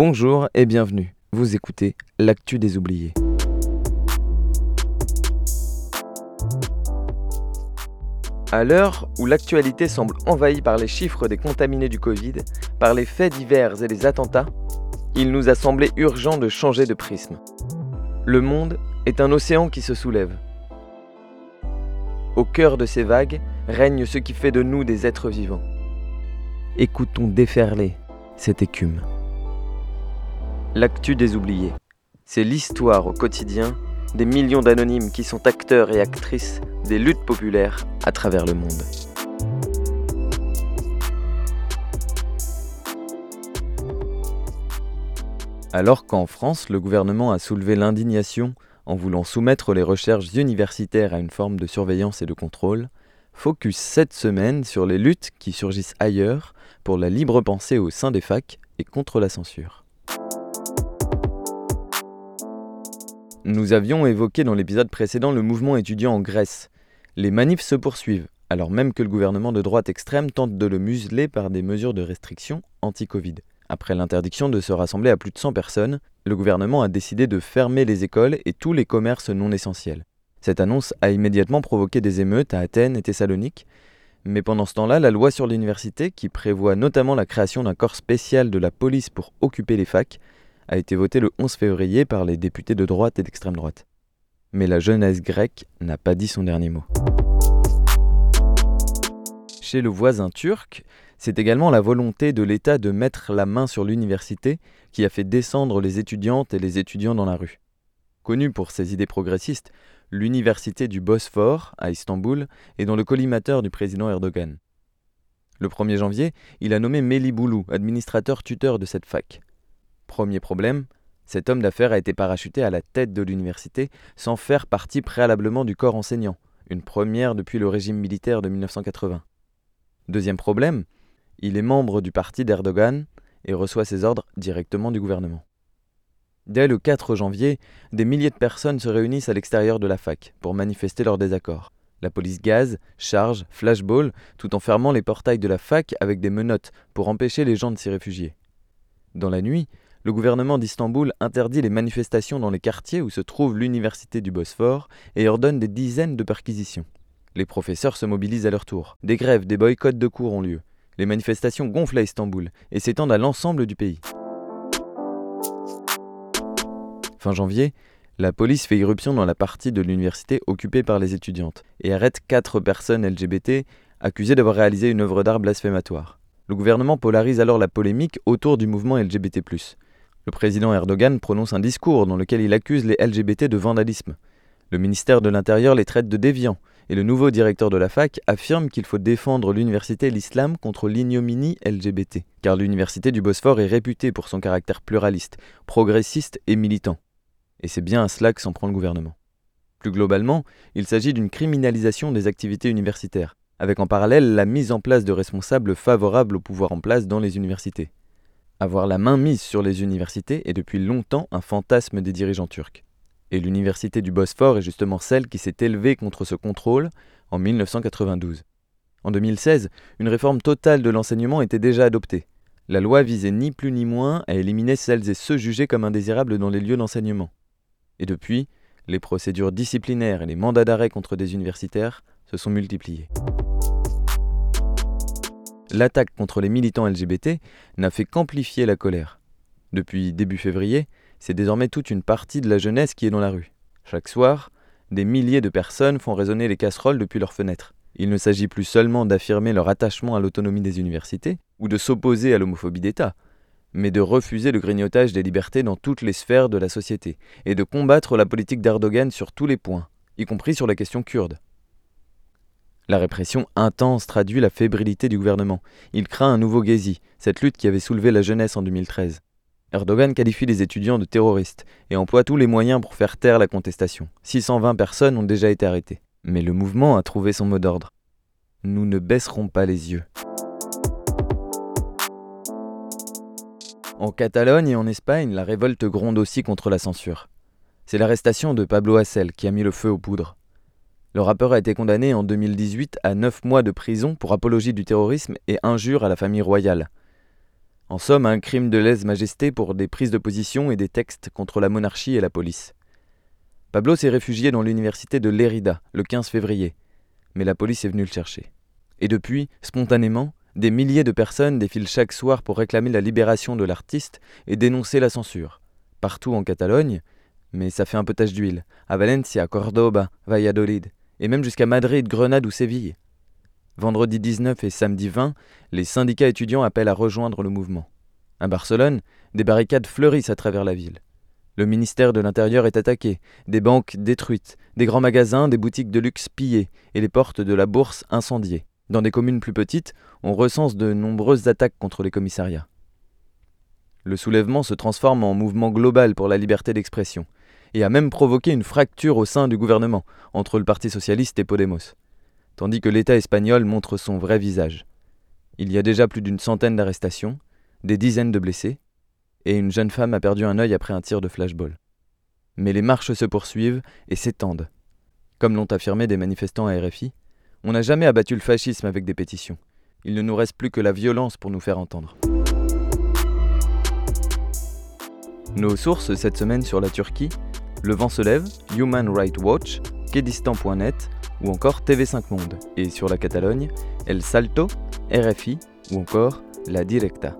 Bonjour et bienvenue. Vous écoutez L'actu des oubliés. À l'heure où l'actualité semble envahie par les chiffres des contaminés du Covid, par les faits divers et les attentats, il nous a semblé urgent de changer de prisme. Le monde est un océan qui se soulève. Au cœur de ces vagues règne ce qui fait de nous des êtres vivants. Écoutons déferler cette écume. L'actu des oubliés, c'est l'histoire au quotidien des millions d'anonymes qui sont acteurs et actrices des luttes populaires à travers le monde. Alors qu'en France, le gouvernement a soulevé l'indignation en voulant soumettre les recherches universitaires à une forme de surveillance et de contrôle, focus cette semaine sur les luttes qui surgissent ailleurs pour la libre pensée au sein des facs et contre la censure. Nous avions évoqué dans l'épisode précédent le mouvement étudiant en Grèce. Les manifs se poursuivent, alors même que le gouvernement de droite extrême tente de le museler par des mesures de restriction anti-Covid. Après l'interdiction de se rassembler à plus de 100 personnes, le gouvernement a décidé de fermer les écoles et tous les commerces non essentiels. Cette annonce a immédiatement provoqué des émeutes à Athènes et Thessalonique, mais pendant ce temps-là, la loi sur l'université, qui prévoit notamment la création d'un corps spécial de la police pour occuper les facs, a été votée le 11 février par les députés de droite et d'extrême droite. Mais la jeunesse grecque n'a pas dit son dernier mot. Chez le voisin turc, c'est également la volonté de l'État de mettre la main sur l'université qui a fait descendre les étudiantes et les étudiants dans la rue. Connue pour ses idées progressistes, l'université du Bosphore, à Istanbul, est dans le collimateur du président Erdogan. Le 1er janvier, il a nommé Meli Boulou, administrateur tuteur de cette fac. Premier problème, cet homme d'affaires a été parachuté à la tête de l'université sans faire partie préalablement du corps enseignant, une première depuis le régime militaire de 1980. Deuxième problème, il est membre du parti d'Erdogan et reçoit ses ordres directement du gouvernement. Dès le 4 janvier, des milliers de personnes se réunissent à l'extérieur de la fac pour manifester leur désaccord. La police gaz, charge, flashball, tout en fermant les portails de la fac avec des menottes pour empêcher les gens de s'y réfugier. Dans la nuit, le gouvernement d'Istanbul interdit les manifestations dans les quartiers où se trouve l'université du Bosphore et ordonne des dizaines de perquisitions. Les professeurs se mobilisent à leur tour. Des grèves, des boycotts de cours ont lieu. Les manifestations gonflent à Istanbul et s'étendent à l'ensemble du pays. Fin janvier, la police fait irruption dans la partie de l'université occupée par les étudiantes et arrête quatre personnes LGBT accusées d'avoir réalisé une œuvre d'art blasphématoire. Le gouvernement polarise alors la polémique autour du mouvement LGBT. Le président Erdogan prononce un discours dans lequel il accuse les LGBT de vandalisme. Le ministère de l'Intérieur les traite de déviants et le nouveau directeur de la fac affirme qu'il faut défendre l'université et l'islam contre l'ignominie LGBT, car l'université du Bosphore est réputée pour son caractère pluraliste, progressiste et militant. Et c'est bien à cela que s'en prend le gouvernement. Plus globalement, il s'agit d'une criminalisation des activités universitaires, avec en parallèle la mise en place de responsables favorables au pouvoir en place dans les universités. Avoir la main mise sur les universités est depuis longtemps un fantasme des dirigeants turcs. Et l'université du Bosphore est justement celle qui s'est élevée contre ce contrôle en 1992. En 2016, une réforme totale de l'enseignement était déjà adoptée. La loi visait ni plus ni moins à éliminer celles et ceux jugés comme indésirables dans les lieux d'enseignement. Et depuis, les procédures disciplinaires et les mandats d'arrêt contre des universitaires se sont multipliés. L'attaque contre les militants LGBT n'a fait qu'amplifier la colère. Depuis début février, c'est désormais toute une partie de la jeunesse qui est dans la rue. Chaque soir, des milliers de personnes font résonner les casseroles depuis leurs fenêtres. Il ne s'agit plus seulement d'affirmer leur attachement à l'autonomie des universités ou de s'opposer à l'homophobie d'État, mais de refuser le grignotage des libertés dans toutes les sphères de la société et de combattre la politique d'Erdogan sur tous les points, y compris sur la question kurde. La répression intense traduit la fébrilité du gouvernement. Il craint un nouveau Gezi, cette lutte qui avait soulevé la jeunesse en 2013. Erdogan qualifie les étudiants de terroristes et emploie tous les moyens pour faire taire la contestation. 620 personnes ont déjà été arrêtées. Mais le mouvement a trouvé son mot d'ordre. Nous ne baisserons pas les yeux. En Catalogne et en Espagne, la révolte gronde aussi contre la censure. C'est l'arrestation de Pablo Hassel qui a mis le feu aux poudres. Le rappeur a été condamné en 2018 à 9 mois de prison pour apologie du terrorisme et injure à la famille royale. En somme, un crime de lèse-majesté pour des prises de position et des textes contre la monarchie et la police. Pablo s'est réfugié dans l'université de Lérida le 15 février, mais la police est venue le chercher. Et depuis, spontanément, des milliers de personnes défilent chaque soir pour réclamer la libération de l'artiste et dénoncer la censure. Partout en Catalogne, mais ça fait un peu tache d'huile, à Valencia, Cordoba, Valladolid, et même jusqu'à Madrid, Grenade ou Séville. Vendredi 19 et samedi 20, les syndicats étudiants appellent à rejoindre le mouvement. À Barcelone, des barricades fleurissent à travers la ville. Le ministère de l'Intérieur est attaqué, des banques détruites, des grands magasins, des boutiques de luxe pillées et les portes de la bourse incendiées. Dans des communes plus petites, on recense de nombreuses attaques contre les commissariats. Le soulèvement se transforme en mouvement global pour la liberté d'expression, et a même provoqué une fracture au sein du gouvernement entre le Parti socialiste et Podemos, tandis que l'État espagnol montre son vrai visage. Il y a déjà plus d'une centaine d'arrestations, des dizaines de blessés, et une jeune femme a perdu un œil après un tir de flashball. Mais les marches se poursuivent et s'étendent. Comme l'ont affirmé des manifestants à RFI, on n'a jamais abattu le fascisme avec des pétitions. Il ne nous reste plus que la violence pour nous faire entendre. Nos sources cette semaine sur la Turquie le vent se lève, Human Rights Watch, Kedistan.net ou encore TV5 Monde. Et sur la Catalogne, El Salto, RFI ou encore La Directa.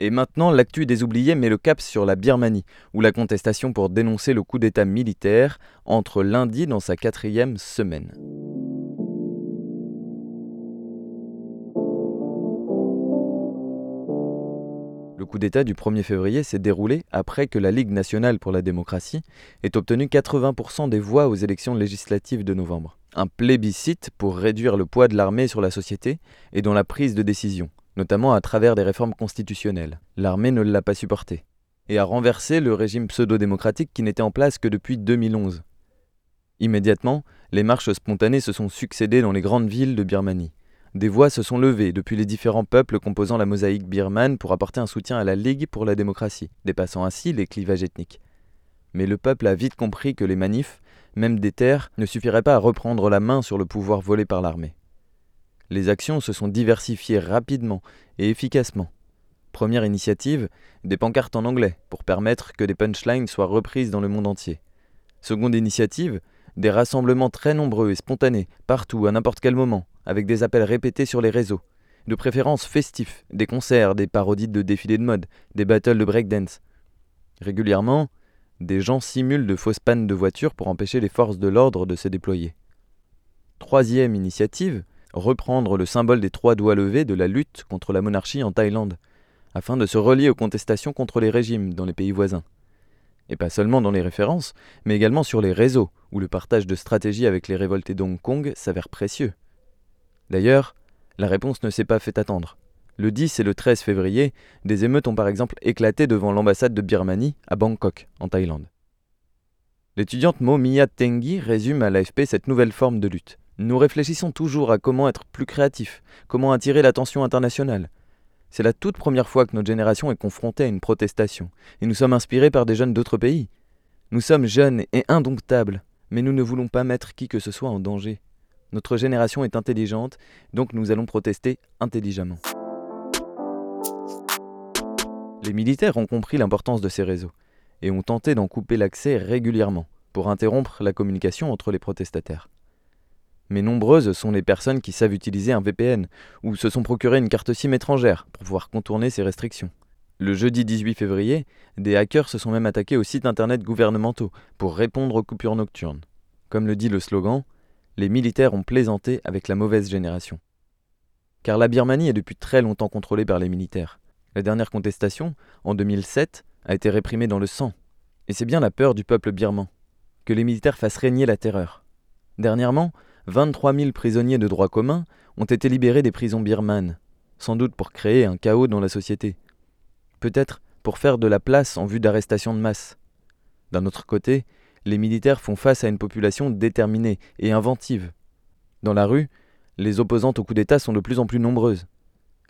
Et maintenant, l'actu des oubliés met le cap sur la Birmanie, où la contestation pour dénoncer le coup d'État militaire entre lundi dans sa quatrième semaine. Coup d'État du 1er février s'est déroulé après que la Ligue nationale pour la démocratie ait obtenu 80% des voix aux élections législatives de novembre. Un plébiscite pour réduire le poids de l'armée sur la société et dans la prise de décision, notamment à travers des réformes constitutionnelles. L'armée ne l'a pas supporté et a renversé le régime pseudo-démocratique qui n'était en place que depuis 2011. Immédiatement, les marches spontanées se sont succédées dans les grandes villes de Birmanie. Des voix se sont levées depuis les différents peuples composant la mosaïque birmane pour apporter un soutien à la Ligue pour la démocratie, dépassant ainsi les clivages ethniques. Mais le peuple a vite compris que les manifs, même des terres, ne suffiraient pas à reprendre la main sur le pouvoir volé par l'armée. Les actions se sont diversifiées rapidement et efficacement. Première initiative, des pancartes en anglais pour permettre que des punchlines soient reprises dans le monde entier. Seconde initiative, des rassemblements très nombreux et spontanés, partout, à n'importe quel moment, avec des appels répétés sur les réseaux, de préférence festifs, des concerts, des parodies de défilés de mode, des battles de breakdance. Régulièrement, des gens simulent de fausses pannes de voitures pour empêcher les forces de l'ordre de se déployer. Troisième initiative, reprendre le symbole des trois doigts levés de la lutte contre la monarchie en Thaïlande, afin de se relier aux contestations contre les régimes dans les pays voisins. Et pas seulement dans les références, mais également sur les réseaux, où le partage de stratégies avec les révoltés d'Hong Kong s'avère précieux. D'ailleurs, la réponse ne s'est pas fait attendre. Le 10 et le 13 février, des émeutes ont par exemple éclaté devant l'ambassade de Birmanie à Bangkok, en Thaïlande. L'étudiante Mo Mia Tengi résume à l'AFP cette nouvelle forme de lutte. Nous réfléchissons toujours à comment être plus créatifs, comment attirer l'attention internationale. C'est la toute première fois que notre génération est confrontée à une protestation, et nous sommes inspirés par des jeunes d'autres pays. Nous sommes jeunes et indomptables, mais nous ne voulons pas mettre qui que ce soit en danger. Notre génération est intelligente, donc nous allons protester intelligemment. Les militaires ont compris l'importance de ces réseaux et ont tenté d'en couper l'accès régulièrement pour interrompre la communication entre les protestataires. Mais nombreuses sont les personnes qui savent utiliser un VPN ou se sont procuré une carte SIM étrangère pour pouvoir contourner ces restrictions. Le jeudi 18 février, des hackers se sont même attaqués aux sites internet gouvernementaux pour répondre aux coupures nocturnes. Comme le dit le slogan, les militaires ont plaisanté avec la mauvaise génération. Car la Birmanie est depuis très longtemps contrôlée par les militaires. La dernière contestation, en 2007, a été réprimée dans le sang. Et c'est bien la peur du peuple birman, que les militaires fassent régner la terreur. Dernièrement, 23 000 prisonniers de droit commun ont été libérés des prisons birmanes, sans doute pour créer un chaos dans la société. Peut-être pour faire de la place en vue d'arrestations de masse. D'un autre côté, les militaires font face à une population déterminée et inventive. Dans la rue, les opposantes au coup d'État sont de plus en plus nombreuses.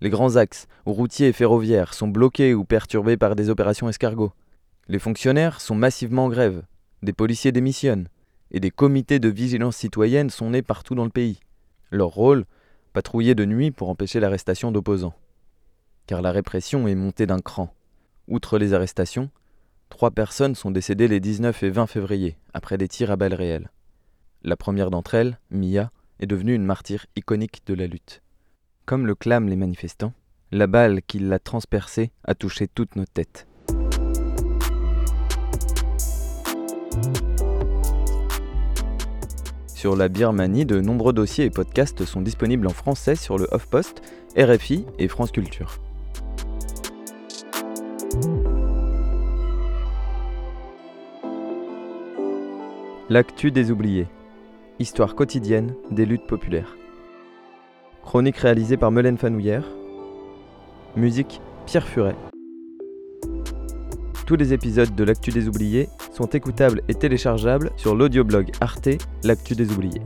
Les grands axes, routiers et ferroviaires, sont bloqués ou perturbés par des opérations escargots. Les fonctionnaires sont massivement en grève, des policiers démissionnent, et des comités de vigilance citoyenne sont nés partout dans le pays. Leur rôle, patrouiller de nuit pour empêcher l'arrestation d'opposants. Car la répression est montée d'un cran. Outre les arrestations, trois personnes sont décédées les 19 et 20 février, après des tirs à balles réelles. La première d'entre elles, Mia, est devenue une martyre iconique de la lutte. Comme le clament les manifestants, la balle qui l'a transpercée a touché toutes nos têtes. Sur la Birmanie, de nombreux dossiers et podcasts sont disponibles en français sur le HuffPost, RFI et France Culture. L'actu des oubliés. Histoire quotidienne des luttes populaires. Chronique réalisée par Melaine Fanouillère. Musique Pierre Furet. Tous les épisodes de L'actu des oubliés sont écoutables et téléchargeables sur l'audioblog Arte L'actu des oubliés.